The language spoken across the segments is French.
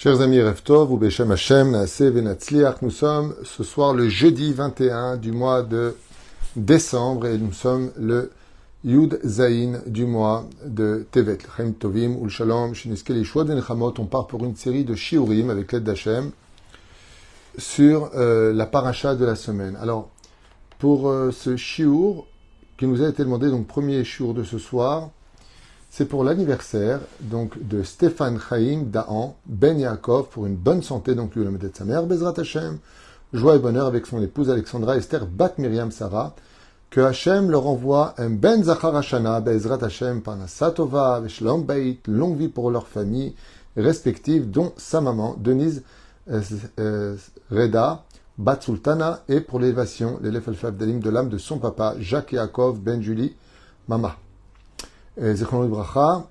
Chers amis Reftov, ou Beshem Hashem, nous sommes ce soir le jeudi 21 du mois de décembre et nous sommes le Yud Zain du mois de Tevet, Tovim, Ul Shalom, Nechamot. On part pour une série de Shiurim avec l'aide d'Hachem sur euh, la paracha de la semaine. Alors, pour euh, ce Shiur qui nous a été demandé, donc premier Shiur de ce soir, c'est pour l'anniversaire donc de Stéphane Chaim Daan Ben Yaakov pour une bonne santé, donc lui le de sa mère, Bezrat Hashem, joie et bonheur avec son épouse Alexandra Esther Bat Miriam Sarah, que Hashem leur envoie un Ben Zachar Hashana, Bezrat Hashem, Panasatova, Veshlom Beit, longue vie pour leur famille respective, dont sa maman, Denise euh, euh, Reda, Bat Sultana, et pour l'élévation, l'élève al Dalim de l'âme de son papa, Jacques Yaakov Ben Julie, Mama. Zechron Bracha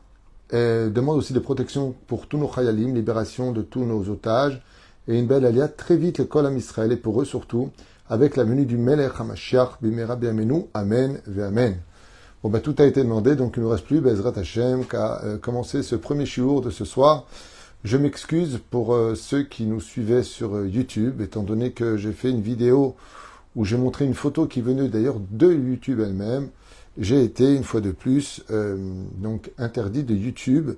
demande aussi des protections pour tous nos chayalim, libération de tous nos otages, et une belle alia très vite le kol à Israël, et pour eux surtout, avec la venue du Melech HaMashiach, Bimera Biamenu, Amen, Ve Amen. Bon, ben, tout a été demandé, donc il ne nous reste plus, Bezrat Hashem, qu'à euh, commencer ce premier shiur de ce soir. Je m'excuse pour euh, ceux qui nous suivaient sur euh, YouTube, étant donné que j'ai fait une vidéo où j'ai montré une photo qui venait d'ailleurs de YouTube elle-même, j'ai été une fois de plus euh, donc interdit de YouTube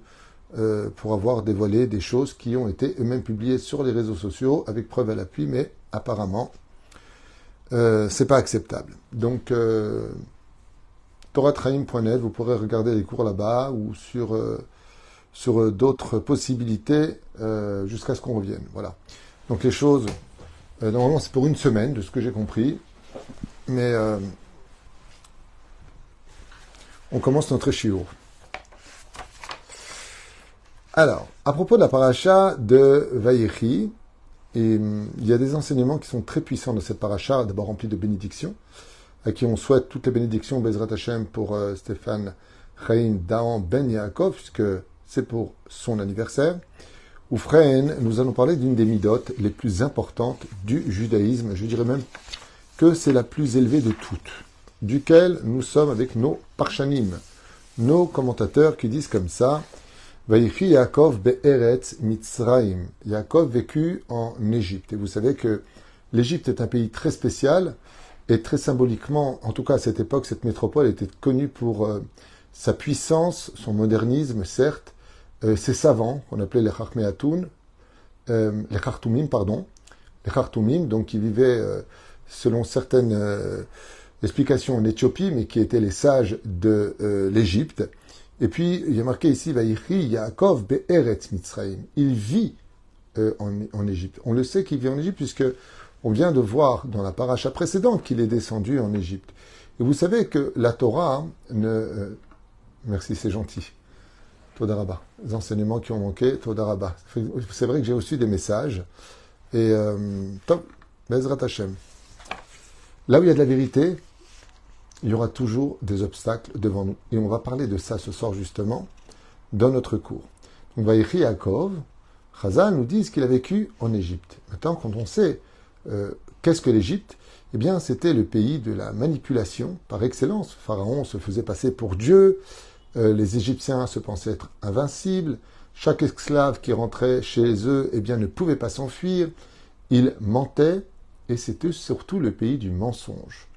euh, pour avoir dévoilé des choses qui ont été eux-mêmes publiées sur les réseaux sociaux avec preuve à l'appui, mais apparemment euh, c'est pas acceptable. Donc euh, vous pourrez regarder les cours là-bas ou sur sur d'autres possibilités jusqu'à ce qu'on revienne. Voilà. Donc les choses, normalement c'est pour une semaine de ce que j'ai compris, mais on commence notre shiur. Alors, à propos de la paracha de Vayechi, il y a des enseignements qui sont très puissants de cette paracha, d'abord remplis de bénédictions, à qui on souhaite toutes les bénédictions Bezrat Hashem pour euh, Stéphane Chaim Daan Ben Yaakov, puisque c'est pour son anniversaire. Ou Freien, nous allons parler d'une des midotes les plus importantes du judaïsme. Je dirais même que c'est la plus élevée de toutes duquel nous sommes avec nos parchanim, nos commentateurs qui disent comme ça Vaïchi Yaakov be'eretz Mitzraim. Yaakov vécut en Égypte. Et vous savez que l'Égypte est un pays très spécial et très symboliquement, en tout cas à cette époque, cette métropole était connue pour euh, sa puissance, son modernisme, certes, euh, ses savants, qu'on appelait les Chachmeatoun, euh, les Khartoumim, pardon, les Khartoumim, donc qui vivaient selon certaines l'explication en Éthiopie, mais qui étaient les sages de euh, l'Égypte. Et puis, il y a marqué ici, Vaïchi Yaakov Be'eretz Mitzrayim. Il vit euh, en, Égypte. On le sait qu'il vit en Égypte, puisque on vient de voir dans la paracha précédente qu'il est descendu en Égypte. Et vous savez que la Torah ne... Euh, merci, c'est gentil. Todaraba. Les enseignements qui ont manqué, Todaraba. C'est vrai que j'ai reçu des messages. Et top, Bezrat Hashem. Là où il y a de la vérité, il y aura toujours des obstacles devant nous. Et on va parler de ça ce soir justement dans notre cours. Donc, Vaïchi Yaakov, Chazal nous dit qu'il a vécu en Égypte. Maintenant, quand on sait euh, qu'est-ce que l'Égypte, eh bien, c'était le pays de la manipulation par excellence. Pharaon se faisait passer pour Dieu. Euh, les Égyptiens se pensaient être invincibles. Chaque esclave qui rentrait chez eux, eh bien, ne pouvait pas s'enfuir. Ils mentaient, et c'était surtout le pays du mensonge.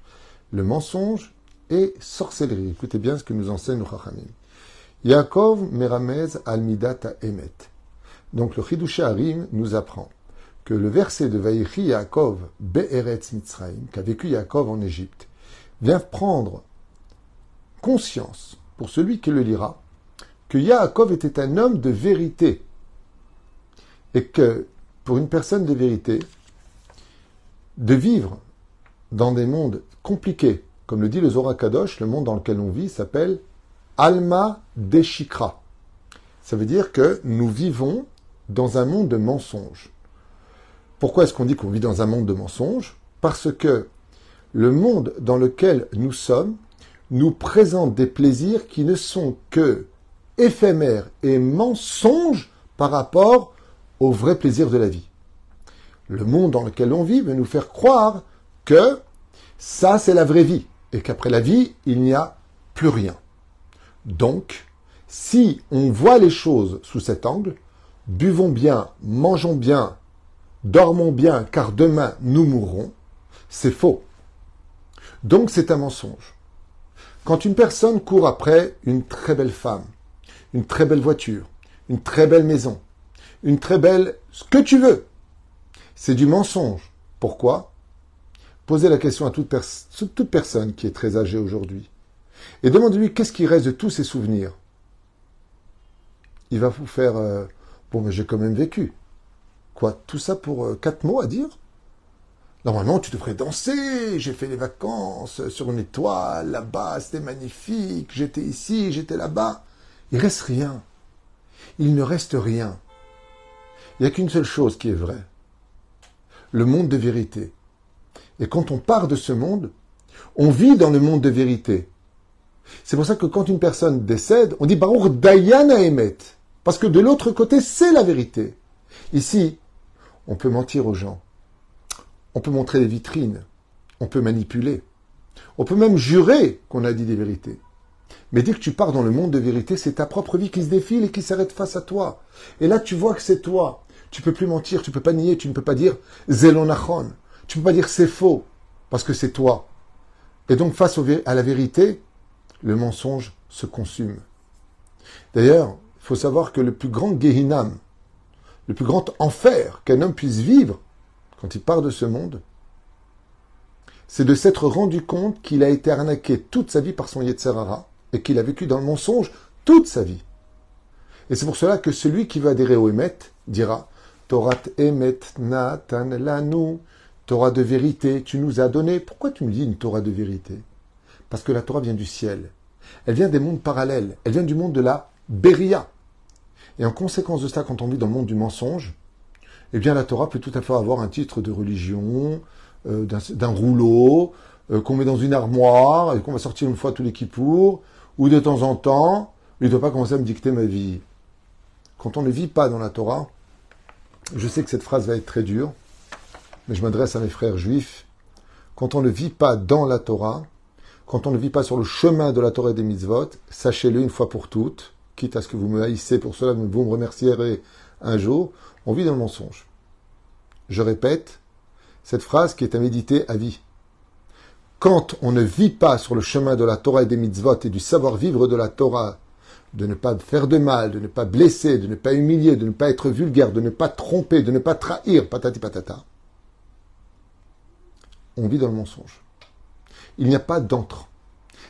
Le mensonge et sorcellerie. Écoutez bien ce que nous enseigne le Chachamim. Yaakov meramez almidata emet. Donc le Chidush Harim nous apprend que le verset de Vaïchi Yaakov be'eretz Mitzrayim, qu'a vécu Yaakov en Égypte, vient prendre conscience, pour celui qui le lira, que Yaakov était un homme de vérité. Et que, pour une personne de vérité, de vivre dans des mondes compliqués, comme le dit le Zohar Kadosh, le monde dans lequel on vit s'appelle Alma Deshikra. Ça veut dire que nous vivons dans un monde de mensonges. Pourquoi est-ce qu'on dit qu'on vit dans un monde de mensonges? Parce que le monde dans lequel nous sommes nous présente des plaisirs qui ne sont que éphémères et mensonges par rapport au vrai plaisir de la vie. Le monde dans lequel on vit veut nous faire croire que ça, c'est la vraie vie et qu'après la vie, il n'y a plus rien. Donc, si on voit les choses sous cet angle, buvons bien, mangeons bien, dormons bien, car demain nous mourrons, c'est faux. Donc c'est un mensonge. Quand une personne court après une très belle femme, une très belle voiture, une très belle maison, une très belle... ce que tu veux, c'est du mensonge. Pourquoi? Posez la question à toute, personne qui est très âgée aujourd'hui. Et demandez-lui qu'est-ce qui reste de tous ses souvenirs? Il va vous faire euh, Bon, mais j'ai quand même vécu. Quoi Tout ça pour euh, quatre mots à dire? Normalement, tu devrais danser. J'ai fait les vacances sur une étoile, là-bas, c'était magnifique. J'étais ici, j'étais là-bas. Il reste rien. Il ne reste rien. Il n'y a qu'une seule chose qui est vraie. Le monde de vérité. Et quand on part de ce monde, on vit dans le monde de vérité. C'est pour ça que quand une personne décède, on dit Baruch Dayana Emet. Parce que de l'autre côté, c'est la vérité. Ici, on peut mentir aux gens. On peut montrer des vitrines. On peut manipuler. On peut même jurer qu'on a dit des vérités. Mais dès que tu pars dans le monde de vérité, c'est ta propre vie qui se défile et qui s'arrête face à toi. Et là, tu vois que c'est toi. Tu peux plus mentir, tu peux pas nier, tu ne peux pas dire zelonachon. Tu peux pas dire c'est faux, parce que c'est toi. Et donc, face à la vérité, le mensonge se consume. D'ailleurs, il faut savoir que le plus grand Gehinam, le plus grand enfer qu'un homme puisse vivre quand il part de ce monde, c'est de s'être rendu compte qu'il a été arnaqué toute sa vie par son Yetzerara et qu'il a vécu dans le mensonge toute sa vie. Et c'est pour cela que celui qui va adhérer au Emet dira Torah Emet Natan Lanu, Torah de vérité, tu nous as donné. Pourquoi tu me dis une Torah de vérité? Parce que la Torah vient du ciel. Elle vient des mondes parallèles. Elle vient du monde de la Beria. Et en conséquence de cela, quand on vit dans le monde du mensonge, eh bien la Torah peut tout à fait avoir un titre de religion, euh, d'un rouleau, euh, qu'on met dans une armoire et qu'on va sortir une fois tous les ou de temps en temps, il ne doit pas commencer à me dicter ma vie. Quand on ne vit pas dans la Torah, je sais que cette phrase va être très dure, mais je m'adresse à mes frères juifs. Quand on ne vit pas dans la Torah, quand on ne vit pas sur le chemin de la Torah et des mitzvot, sachez-le une fois pour toutes, quitte à ce que vous me haïssez pour cela, vous me remercierez un jour, on vit dans le mensonge. Je répète cette phrase qui est à méditer à vie. Quand on ne vit pas sur le chemin de la Torah et des mitzvot et du savoir-vivre de la Torah, de ne pas faire de mal, de ne pas blesser, de ne pas humilier, de ne pas être vulgaire, de ne pas tromper, de ne pas trahir, patati patata, on vit dans le mensonge. Il n'y a pas d'entre.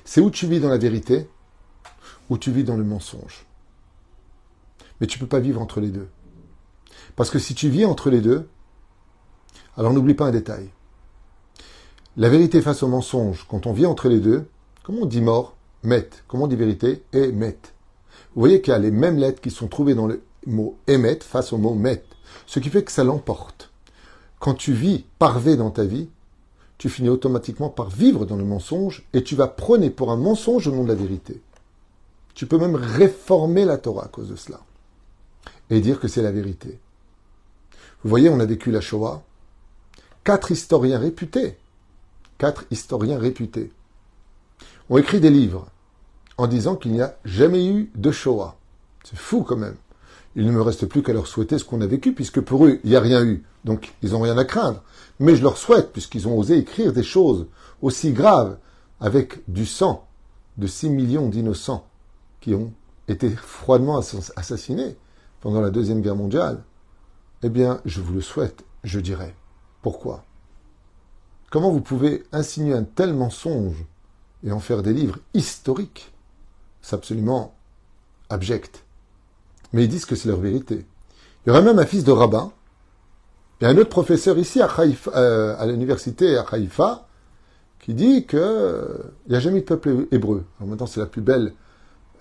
C'est où tu vis dans la vérité ou tu vis dans le mensonge. Mais tu ne peux pas vivre entre les deux. Parce que si tu vis entre les deux, alors n'oublie pas un détail. La vérité face au mensonge, quand on vit entre les deux, comment on dit mort Met. Comment on dit vérité Et met. Vous voyez qu'il y a les mêmes lettres qui sont trouvées dans le mot émet face au mot met. Ce qui fait que ça l'emporte. Quand tu vis parvé dans ta vie, tu finis automatiquement par vivre dans le mensonge et tu vas prôner pour un mensonge au nom de la vérité. Tu peux même réformer la Torah à cause de cela. Et dire que c'est la vérité. Vous voyez, on a vécu la Shoah. Quatre historiens réputés, quatre historiens réputés, ont écrit des livres en disant qu'il n'y a jamais eu de Shoah. C'est fou quand même. Il ne me reste plus qu'à leur souhaiter ce qu'on a vécu, puisque pour eux, il n'y a rien eu. Donc, ils n'ont rien à craindre. Mais je leur souhaite, puisqu'ils ont osé écrire des choses aussi graves, avec du sang de six millions d'innocents qui ont été froidement assassinés pendant la Deuxième Guerre mondiale, eh bien, je vous le souhaite, je dirais. Pourquoi? Comment vous pouvez insinuer un tel mensonge et en faire des livres historiques? C'est absolument abject. Mais ils disent que c'est leur vérité. Il y aurait même un fils de rabbin et un autre professeur ici à, euh, à l'université à Haïfa qui dit qu'il n'y a jamais eu de peuple hébreu. Alors maintenant, c'est la plus belle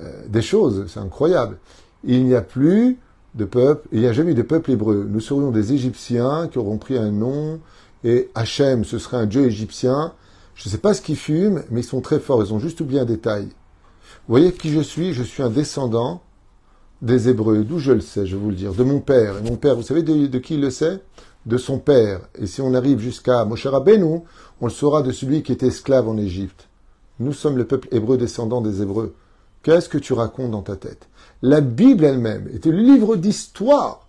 euh, des choses, c'est incroyable. Il n'y a plus de peuple, il n'y a jamais de peuple hébreu. Nous serions des Égyptiens qui auront pris un nom, et Hachem, ce serait un dieu égyptien. Je ne sais pas ce qu'ils fument, mais ils sont très forts, ils ont juste oublié un détail. Vous voyez qui je suis? Je suis un descendant des Hébreux. D'où je le sais, je vais vous le dire. De mon père. Et mon père, vous savez de, qui il le sait? De son père. Et si on arrive jusqu'à Moshe Rabbeinu, on le saura de celui qui était esclave en Égypte. Nous sommes le peuple hébreu descendant des Hébreux. Qu'est-ce que tu racontes dans ta tête? La Bible elle-même était le livre d'histoire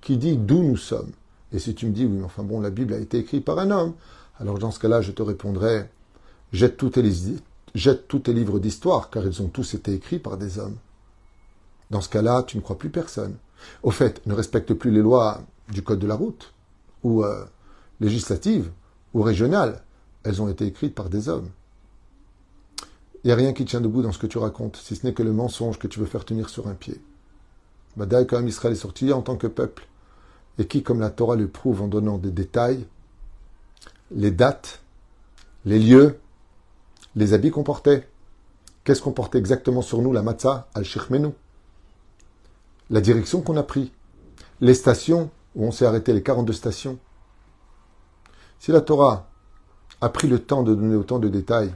qui dit d'où nous sommes. Et si tu me dis, oui, mais enfin bon, la Bible a été écrite par un homme, alors dans ce cas-là, je te répondrai, jette tous tes, jette tous tes livres d'histoire, car ils ont tous été écrits par des hommes. Dans ce cas-là, tu ne crois plus personne. Au fait, ne respecte plus les lois du code de la route, ou euh, législatives, ou régionales. Elles ont été écrites par des hommes. Il n'y a rien qui tient debout dans ce que tu racontes, si ce n'est que le mensonge que tu veux faire tenir sur un pied. Badaï, quand Israël est sorti en tant que peuple, et qui, comme la Torah le prouve en donnant des détails, les dates, les lieux, les habits qu'on portait, qu'est-ce qu'on portait exactement sur nous, la matzah, al-shirmenu, la direction qu'on a pris, les stations où on s'est arrêté, les 42 stations. Si la Torah a pris le temps de donner autant de détails,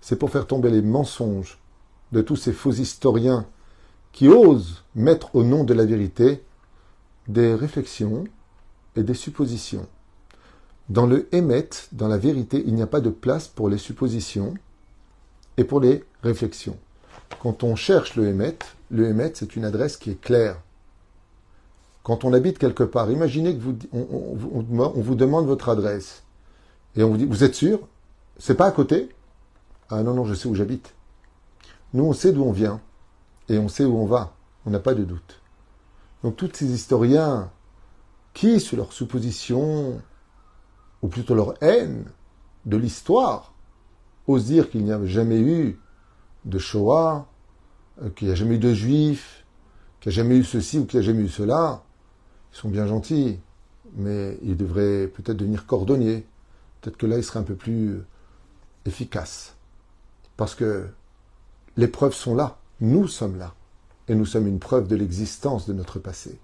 c'est pour faire tomber les mensonges de tous ces faux historiens qui osent mettre au nom de la vérité des réflexions et des suppositions. Dans le émet, dans la vérité, il n'y a pas de place pour les suppositions et pour les réflexions. Quand on cherche le émet, le émet, c'est une adresse qui est claire. Quand on habite quelque part, imaginez que vous, vous demande votre adresse et on vous dit, vous êtes sûr? C'est pas à côté? Ah non, non, je sais où j'habite. Nous, on sait d'où on vient et on sait où on va. On n'a pas de doute. Donc, tous ces historiens qui, sur leur supposition, ou plutôt leur haine de l'histoire, osent dire qu'il n'y a jamais eu de Shoah, euh, qu'il n'y a jamais eu de Juifs, qu'il n'y a jamais eu ceci ou qu'il n'y a jamais eu cela, ils sont bien gentils, mais ils devraient peut-être devenir cordonniers. Peut-être que là, ils seraient un peu plus efficaces. Parce que les preuves sont là. Nous sommes là. Et nous sommes une preuve de l'existence de notre passé.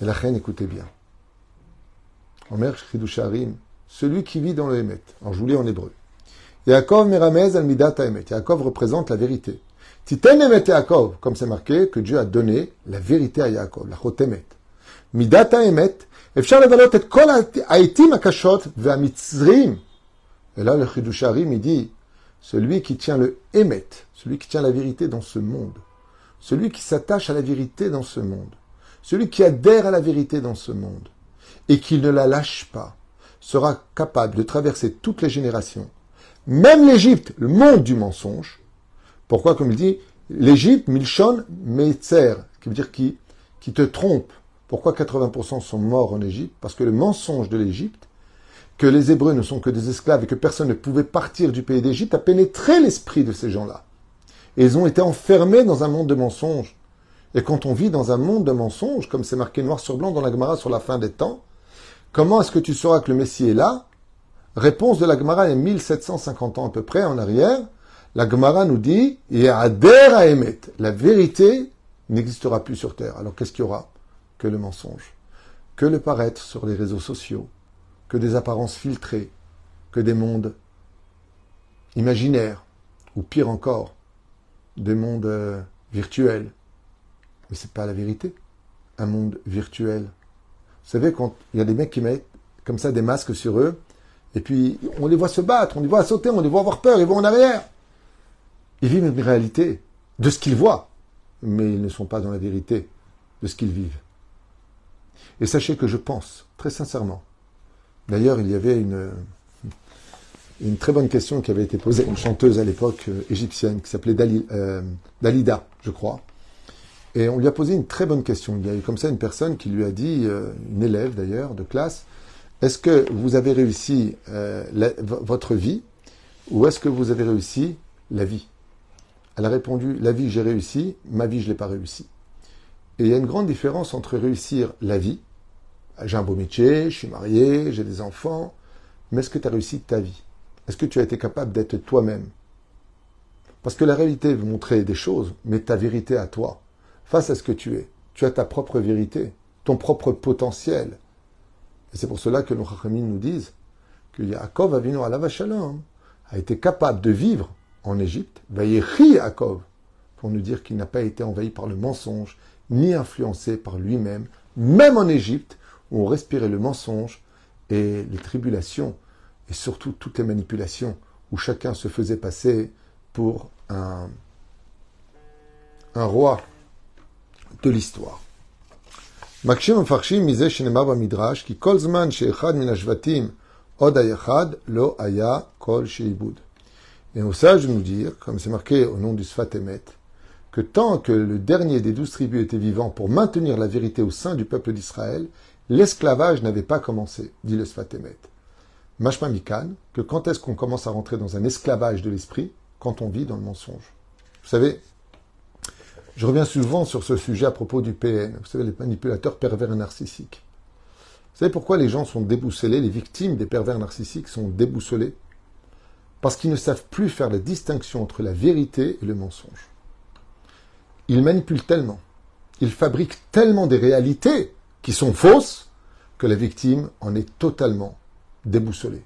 Et la reine, écoutez bien. Omer Shridusharim, celui qui vit dans le Hémet. Vous lis en hébreu. Yaakov meramez al midat Hémet. Yaakov représente la vérité. Titen Hémet Yaakov, comme c'est marqué que Dieu a donné la vérité à Yaakov, la Chotemet. Midat Hémet, אפשר לבלות את כל העיתים הקשות והמצרים. Et là, le Chidusharim, il dit, celui qui tient le Hémet, celui qui tient la vérité dans ce monde, celui qui s'attache à la vérité dans ce monde, celui qui adhère à la vérité dans ce monde, et qui ne la lâche pas, sera capable de traverser toutes les générations, même l'Égypte, le monde du mensonge. Pourquoi, comme il dit, l'Égypte, Milchon, Meitzer, qui veut dire qui, qui te trompe, pourquoi 80% sont morts en Égypte? Parce que le mensonge de l'Égypte, que les Hébreux ne sont que des esclaves et que personne ne pouvait partir du pays d'Égypte, a pénétré l'esprit de ces gens-là. Et ils ont été enfermés dans un monde de mensonges. Et quand on vit dans un monde de mensonges, comme c'est marqué noir sur blanc dans la Gemara sur la fin des temps, comment est-ce que tu sauras que le Messie est là? Réponse de la Gemara est 1750 ans à peu près en arrière. La Gemara nous dit, et adhère à émettre. La vérité n'existera plus sur terre. Alors qu'est-ce qu'il y aura? Que le mensonge, que le paraître sur les réseaux sociaux, que des apparences filtrées, que des mondes imaginaires, ou pire encore, des mondes euh, virtuels. Mais c'est pas la vérité. Un monde virtuel. Vous savez, quand il y a des mecs qui mettent comme ça des masques sur eux, et puis on les voit se battre, on les voit sauter, on les voit avoir peur, ils vont en arrière. Ils vivent une réalité de ce qu'ils voient, mais ils ne sont pas dans la vérité de ce qu'ils vivent. Et sachez que je pense, très sincèrement, d'ailleurs il y avait une, une très bonne question qui avait été posée à une chanteuse à l'époque euh, égyptienne qui s'appelait euh, Dalida, je crois. Et on lui a posé une très bonne question. Il y a eu comme ça une personne qui lui a dit, euh, une élève d'ailleurs de classe, est-ce que vous avez réussi votre vie ou est-ce que vous avez réussi la vie? Elle a répondu, la vie j'ai réussi, ma vie je ne l'ai pas réussi. Et il y a une grande différence entre réussir la vie, j'ai un beau métier, je suis marié, j'ai des enfants, mais est-ce que tu as réussi ta vie? Est-ce que tu as été capable d'être toi-même? Parce que la réalité veut montrer des choses, mais ta vérité à toi, face à ce que tu es, tu as ta propre vérité, ton propre potentiel. Et c'est pour cela que nos Chachamim nous disent que Yaakov Avinu Alav Shalom a été capable de vivre en Égypte, Vayechi Yaakov, pour nous dire qu'il n'a pas été envahi par le mensonge, ni influencé par lui-même, même en Égypte, où on respirait le mensonge et les tribulations, et surtout toutes les manipulations, où chacun se faisait passer pour un, un roi de l'histoire. מקשים המפרשים מזה שנאמר במדרש, כי כל זמן שאחד מן השבטים עוד היחד, לא היה כל שעיבוד. Et au sage de nous dire, comme c'est marqué au nom du Sfat Emet, que tant que le dernier des douze tribus était vivant pour maintenir la vérité au sein du peuple d'Israël, l'esclavage n'avait pas commencé, dit le Sfat Emet. Mashma Mikan, que quand est-ce qu'on commence à rentrer dans un esclavage de l'esprit Quand on vit dans le mensonge. Vous savez, je reviens souvent sur ce sujet à propos du PN, vous savez, les manipulateurs pervers narcissiques. Vous savez pourquoi les gens sont déboussolés, les victimes des pervers narcissiques sont déboussolés Parce qu'ils ne savent plus faire la distinction entre la vérité et le mensonge. Ils manipulent tellement, ils fabriquent tellement des réalités qui sont fausses que la victime en est totalement déboussolée.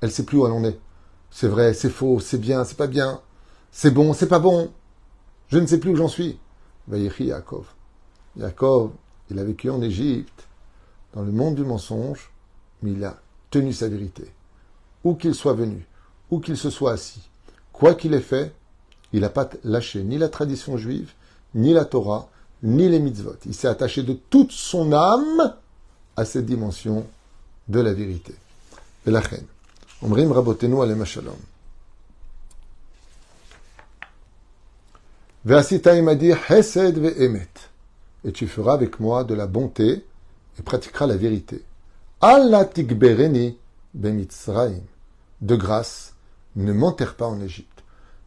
Elle ne sait plus où elle en est. C'est vrai, c'est faux, c'est bien, c'est pas bien, c'est bon, c'est pas bon. Je ne sais plus où j'en suis. Vaïchi Yaakov. Yaakov, il a vécu en Égypte, dans le monde du mensonge, mais il a tenu sa vérité. Où qu'il soit venu, où qu'il se soit assis, quoi qu'il ait fait, il n'a pas lâché ni la tradition juive, ni la Torah, ni les mitzvot. Il s'est attaché de toute son âme à cette dimension de la vérité. Et la reine. Omrim rabotenu shalom. Et tu feras avec moi de la bonté et pratiqueras la vérité. Allah tikbereni bemitzraim. De grâce, ne m'enterre pas en Égypte.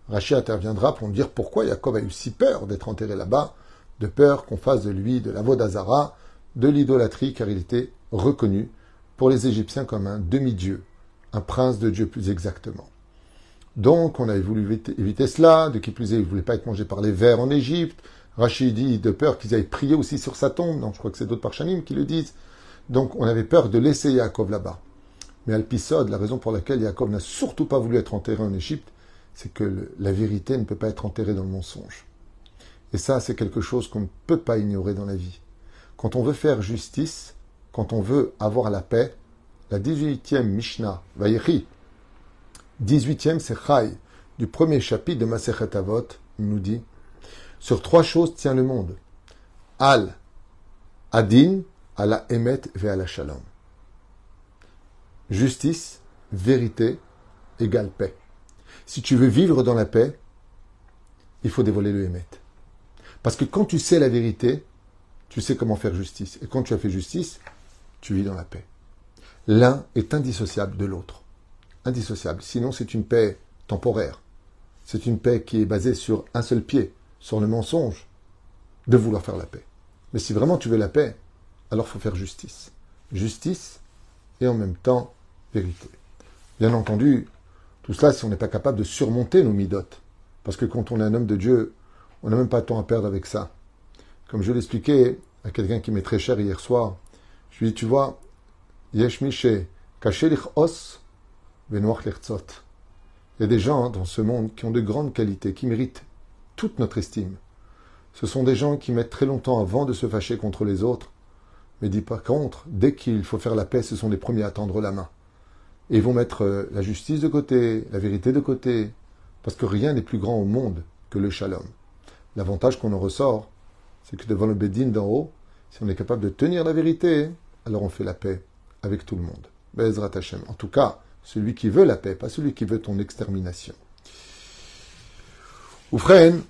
Rachid interviendra pour me dire pourquoi Jacob a eu si peur d'être enterré là-bas, de peur qu'on fasse de lui de la Vodazara, de l'idolâtrie, car il était reconnu pour les Égyptiens comme un demi-dieu, un prince de Dieu plus exactement. Donc, on avait voulu éviter cela, de qui plus est, il ne voulait pas être mangé par les vers en Égypte. Rachid dit de peur qu'ils aillent prier aussi sur sa tombe. Donc, je crois que c'est d'autres parchanim qui le disent. Donc, on avait peur de laisser Yaakov là-bas. Mais Alpisod, la raison pour laquelle Yaakov n'a surtout pas voulu être enterré en Égypte, c'est que la vérité ne peut pas être enterrée dans le mensonge. Et ça, c'est quelque chose qu'on ne peut pas ignorer dans la vie. Quand on veut faire justice, quand on veut avoir la paix, la 18e Mishnah, Vayechi, 18e, c'est Chai, du premier chapitre de Masechet Avot, nous dit Sur trois choses tient le monde Al, Adin, Ala Emet Ala Shalom. Justice, vérité, égale paix. Si tu veux vivre dans la paix, il faut dévoiler le Emet. Parce que quand tu sais la vérité, tu sais comment faire justice. Et quand tu as fait justice, tu vis dans la paix. L'un est indissociable de l'autre indissociable. Sinon, c'est une paix temporaire. C'est une paix qui est basée sur un seul pied, sur le mensonge de vouloir faire la paix. Mais si vraiment tu veux la paix, alors faut faire justice. Justice et en même temps vérité. Bien entendu, tout cela si on n'est pas capable de surmonter nos midotes. Parce que quand on est un homme de Dieu, on n'a même pas de temps à perdre avec ça. Comme je l'expliquais à quelqu'un qui m'est très cher hier soir, je lui ai dit, tu vois, Yesh Mishe, Os, il y a des gens dans ce monde qui ont de grandes qualités, qui méritent toute notre estime. Ce sont des gens qui mettent très longtemps avant de se fâcher contre les autres, mais dit par contre, dès qu'il faut faire la paix, ce sont les premiers à tendre la main. Et ils vont mettre euh, la justice de côté, la vérité de côté, parce que rien n'est plus grand au monde que le shalom. L'avantage qu'on en ressort, c'est que devant le Bédine d'en haut, si on est capable de tenir la vérité, alors on fait la paix avec tout le monde. Bezrat Hashem. En tout cas, celui qui veut la paix, pas celui qui veut ton extermination. Oufren,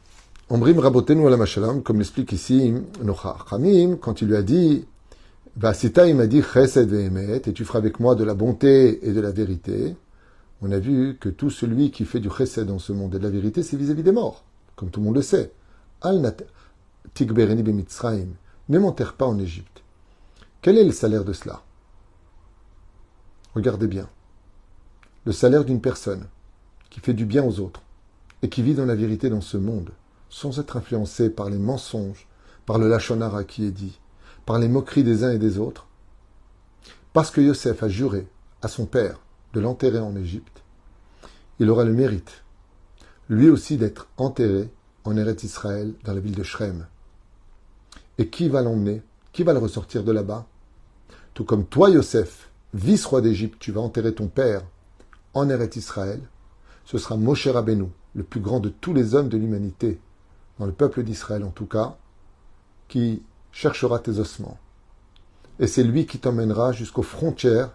Ombrim Rabotenu la Mashalam, comme l'explique ici Nocha quand il lui a dit, Vasita, il m'a dit, Chesed ve'emet, et tu feras avec moi de la bonté et de la vérité. On a vu que tout celui qui fait du chesed dans ce monde et de la vérité, c'est vis-à-vis des morts, comme tout le monde le sait. Al tikbereni bemitzraim, ne m'enterre pas en Égypte. Quel est le salaire de cela? Regardez bien le salaire d'une personne qui fait du bien aux autres et qui vit dans la vérité dans ce monde, sans être influencé par les mensonges, par le lachonara qui est dit, par les moqueries des uns et des autres, parce que Yosef a juré à son père de l'enterrer en Égypte, il aura le mérite, lui aussi, d'être enterré en Eretz Israël, dans la ville de Shrem. Et qui va l'emmener Qui va le ressortir de là-bas? Tout comme toi, Yosef, vice-roi d'Égypte, tu vas enterrer ton père en Eretz Israël, ce sera Moshe Rabbeinu, le plus grand de tous les hommes de l'humanité, dans le peuple d'Israël en tout cas, qui cherchera tes ossements et c'est lui qui t'emmènera jusqu'aux frontières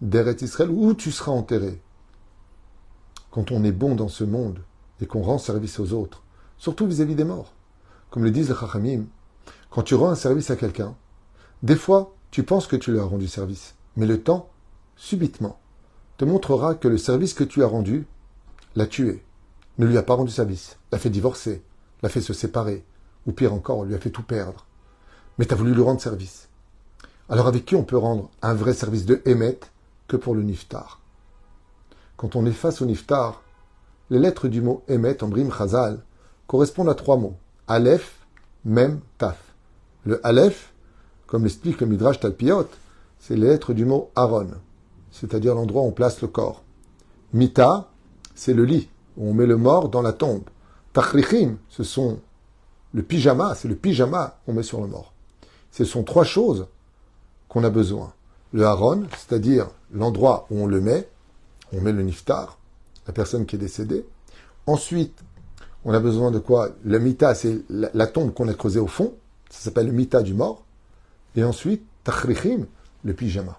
d'Eretz Israël où tu seras enterré. Quand on est bon dans ce monde et qu'on rend service aux autres, surtout vis-à-vis des morts, comme le disent les Chachamim, quand tu rends un service à quelqu'un, des fois tu penses que tu lui as rendu service, mais le temps, subitement, te montrera que le service que tu as rendu l'a tué, ne lui a pas rendu service, l'a fait divorcer, l'a fait se séparer, ou pire encore, lui a fait tout perdre. Mais tu as voulu lui rendre service. Alors avec qui on peut rendre un vrai service de Hémet que pour le Niftar? Quand on est face au Niftar, les lettres du mot Hémet en Brim Chazal correspondent à trois mots. Aleph, Mem, Taf. Le Aleph, comme l'explique le Midrash Talpiot, c'est les lettres du mot Aaron, c'est-à-dire l'endroit où on place le corps. Mita, c'est le lit, où on met le mort dans la tombe. Tachrichim, ce sont le pyjama, c'est le pyjama qu'on met sur le mort. Ce sont trois choses qu'on a besoin. Le haron, c'est-à-dire l'endroit où on le met, on met le niftar, la personne qui est décédée. Ensuite, on a besoin de quoi? Le mita, c'est la, tombe qu'on a creusée au fond, ça s'appelle le mita du mort. Et ensuite, tachrichim, le pyjama.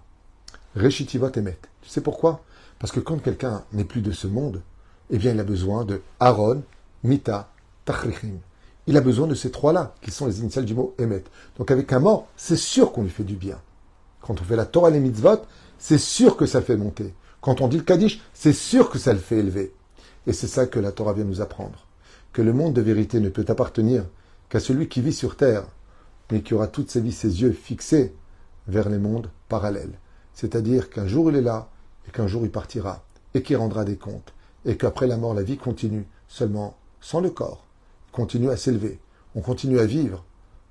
Tu sais pourquoi? Parce que quand quelqu'un n'est plus de ce monde, eh bien, il a besoin de haron, mita, tachrichim. Il a besoin de ces trois-là, qui sont les initiales du mot Emet. Donc avec un mort, c'est sûr qu'on lui fait du bien. Quand on fait la Torah les mitzvot, c'est sûr que ça fait monter. Quand on dit le Kaddish, c'est sûr que ça le fait élever. Et c'est ça que la Torah vient nous apprendre. Que le monde de vérité ne peut appartenir qu'à celui qui vit sur terre, mais qui aura toute sa vie ses yeux fixés vers les mondes parallèles. C'est-à-dire qu'un jour il est là, et qu'un jour il partira, et qu'il rendra des comptes, et qu'après la mort la vie continue, seulement sans le corps continue à s'élever, on continue à vivre.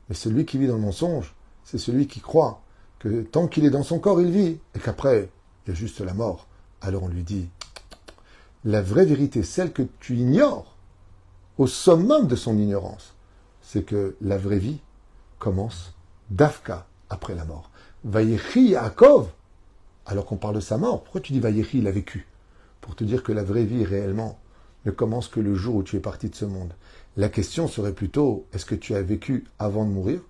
Mais celui qui vit dans le mensonge, c'est celui qui croit que tant qu'il est dans son corps, il vit, et qu'après, il y a juste la mort. Alors on lui dit, la vraie vérité, celle que tu ignores, au summum de son ignorance, c'est que la vraie vie commence d'Afka après la mort. Vayechi Yaakov, alors qu'on parle de sa mort, pourquoi tu dis Vayechi, il a vécu? Pour te dire que la vraie vie réellement ne commence que le jour où tu es parti de ce monde. La question serait plutôt est-ce que tu as vécu avant de mourir?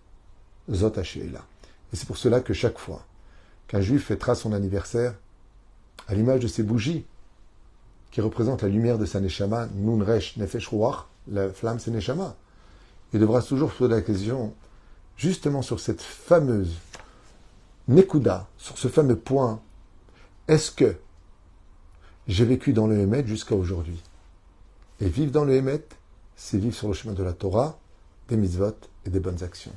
Zot là. Et c'est pour cela que chaque fois qu'un juif fêtera son anniversaire, à l'image de ses bougies, qui représentent la lumière de sa neshama, Nefesh Ruach, la flamme c'est il devra toujours poser la question justement sur cette fameuse Nekuda, sur ce fameux point, est-ce que j'ai vécu dans le Hémet jusqu'à aujourd'hui Et vivre dans le Hémet, c'est vivre sur le chemin de la Torah, des mitzvot et des bonnes actions.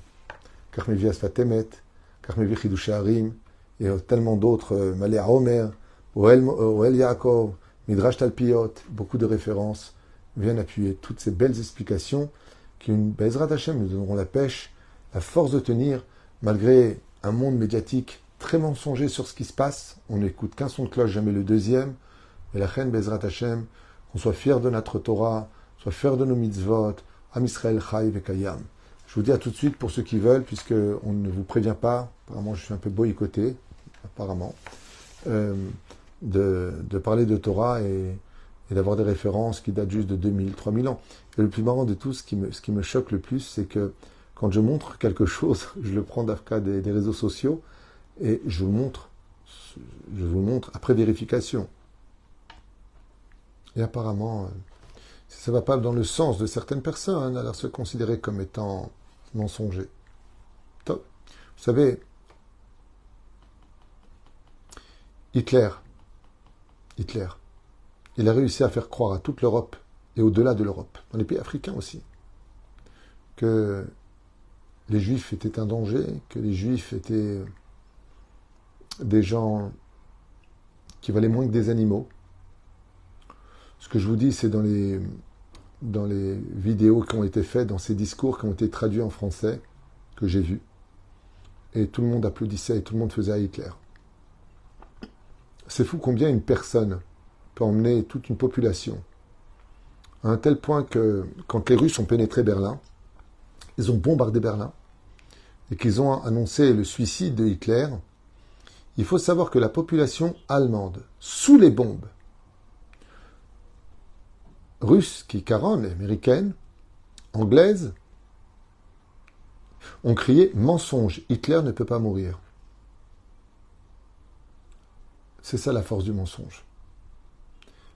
Car Asfatemet, car Harim, et tellement d'autres, euh, Malé Omer, Oel Yaakov, Midrash Talpiot, beaucoup de références viennent appuyer toutes ces belles explications qui, une Bezrat Hashem, nous donneront la pêche, la force de tenir, malgré un monde médiatique très mensonger sur ce qui se passe. On n'écoute qu'un son de cloche, jamais le deuxième. Et la reine Bezrat Hashem, qu'on soit fier de notre Torah, soit faire de nos mitzvot, Am Israël Chai Vekayam. Je vous dis à tout de suite pour ceux qui veulent, puisque on ne vous prévient pas, apparemment je suis un peu boycotté, apparemment, euh, de, parler de Torah et, d'avoir des références qui datent juste de 2000, 3000 ans. Et le plus marrant de tout, ce qui me, ce qui me choque le plus, c'est que quand je montre quelque chose, je le prends d'Afka des réseaux sociaux et je vous montre, je vous montre après vérification. Et apparemment, euh, ça ne va pas dans le sens de certaines personnes, alors se considérer comme étant mensonger. Top. Vous savez, Hitler, Hitler, il a réussi à faire croire à toute l'Europe et au-delà de l'Europe, dans les pays africains aussi, que les Juifs étaient un danger, que les Juifs étaient des gens qui valaient moins que des animaux, ce que je vous dis, c'est dans les, vidéos qui ont été faites, dans ces discours qui ont été traduits en français, que j'ai vus. Et tout le monde applaudissait et tout le monde faisait à Hitler. C'est fou combien une personne peut emmener toute une population. À un tel point que quand les Russes ont pénétré Berlin, ils ont bombardé Berlin et qu'ils ont annoncé le suicide de Hitler, il faut savoir que la population allemande, sous les bombes, russes qui caronne, américaines, anglaises, ont crié mensonge, Hitler ne peut pas mourir. c'est ça la force du mensonge.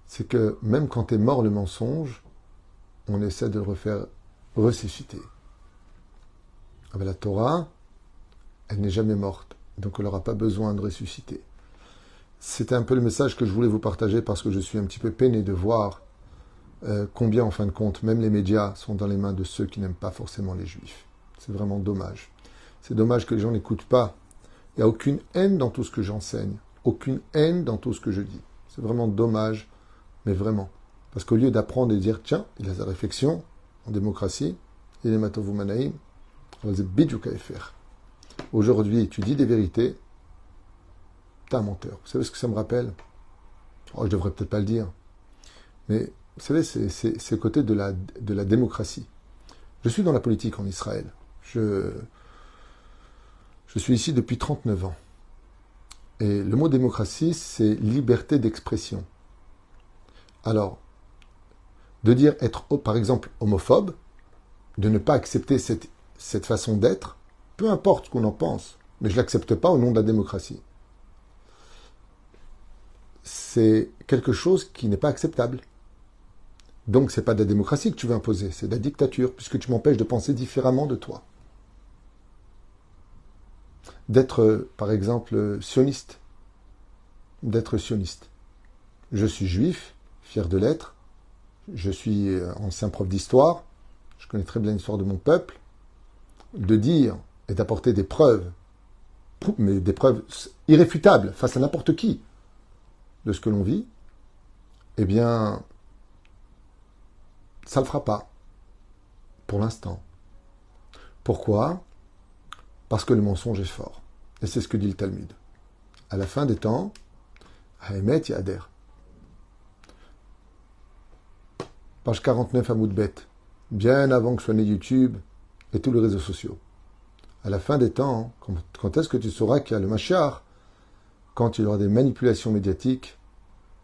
C'est que même quand est mort le mensonge, on essaie de le refaire ressusciter. Avec la Torah, elle n'est jamais morte, donc elle n'aura pas besoin de ressusciter. C'était un peu le message que je voulais vous partager parce que je suis un petit peu peiné de voir euh, combien, en fin de compte, même les médias sont dans les mains de ceux qui n'aiment pas forcément les juifs. C'est vraiment dommage. C'est dommage que les gens n'écoutent pas. Il n'y a aucune haine dans tout ce que j'enseigne, aucune haine dans tout ce que je dis. C'est vraiment dommage, mais vraiment. Parce qu'au lieu d'apprendre et de dire, tiens, il a sa réflexion en démocratie, il est matovumanaïm, on va faire. Aujourd'hui, tu dis des vérités, t'es un menteur. Vous savez ce que ça me rappelle? Oh, Je devrais peut-être pas le dire. Mais vous savez, c'est le côté de la, démocratie. Je suis dans la politique en Israël. Je, suis ici depuis 39 ans. Et le mot démocratie, c'est liberté d'expression. Alors, de dire être, par exemple, homophobe, de ne pas accepter cette façon d'être, peu importe ce qu'on en pense, mais je ne l'accepte pas au nom de la démocratie. C'est quelque chose qui n'est pas acceptable. Donc c'est pas de la démocratie que tu veux imposer, c'est de la dictature, puisque tu m'empêches de penser différemment de toi d'être, par exemple, sioniste. D'être sioniste. Je suis juif, fier de l'être. Je suis euh, ancien prof d'histoire. Je connais très bien l'histoire de mon peuple. De dire et d'apporter des preuves, mais des preuves irréfutables face à n'importe qui de ce que l'on vit, eh bien, ça ne le fera pas. Pour l'instant. Pourquoi? Parce que le mensonge est fort. Et c'est ce que dit le Talmud. À la fin des temps, Haemet Yader. Page 49 à Moudbet, bien avant que soit né YouTube et tous les réseaux sociaux. À la fin des temps, quand est-ce que tu sauras qu'il y a le machar Quand il y aura des manipulations médiatiques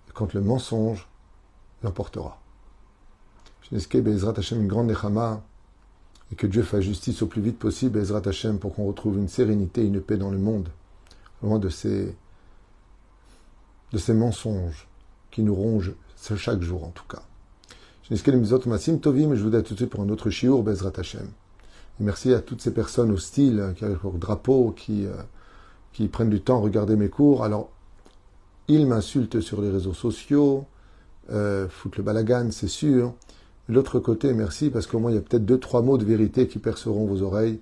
et quand le mensonge l'emportera. Bezrat Hashem une grande nechama et que Dieu fasse justice au plus vite possible, Ezrat Hashem, pour qu'on retrouve une sérénité, une paix dans le monde, loin de ces, de ces mensonges qui nous rongent chaque jour en tout cas. Je vous dis à tout de suite pour un autre shiur, Bezrat Hashem. Merci à toutes ces personnes hostiles, qui ont leur drapeau, qui, euh, qui prennent du temps à regarder mes cours. Alors, ils m'insultent sur les réseaux sociaux, euh, foutent le balagan, c'est sûr. L'autre côté, merci, parce qu'au moins il y a peut-être deux, trois mots de vérité qui perceront vos oreilles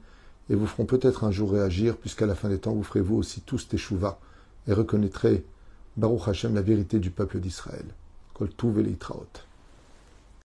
et vous feront peut-être un jour réagir, puisqu'à la fin des temps, vous ferez vous aussi tous teshuva et reconnaîtrez Baruch Hashem la vérité du peuple d'Israël. Kol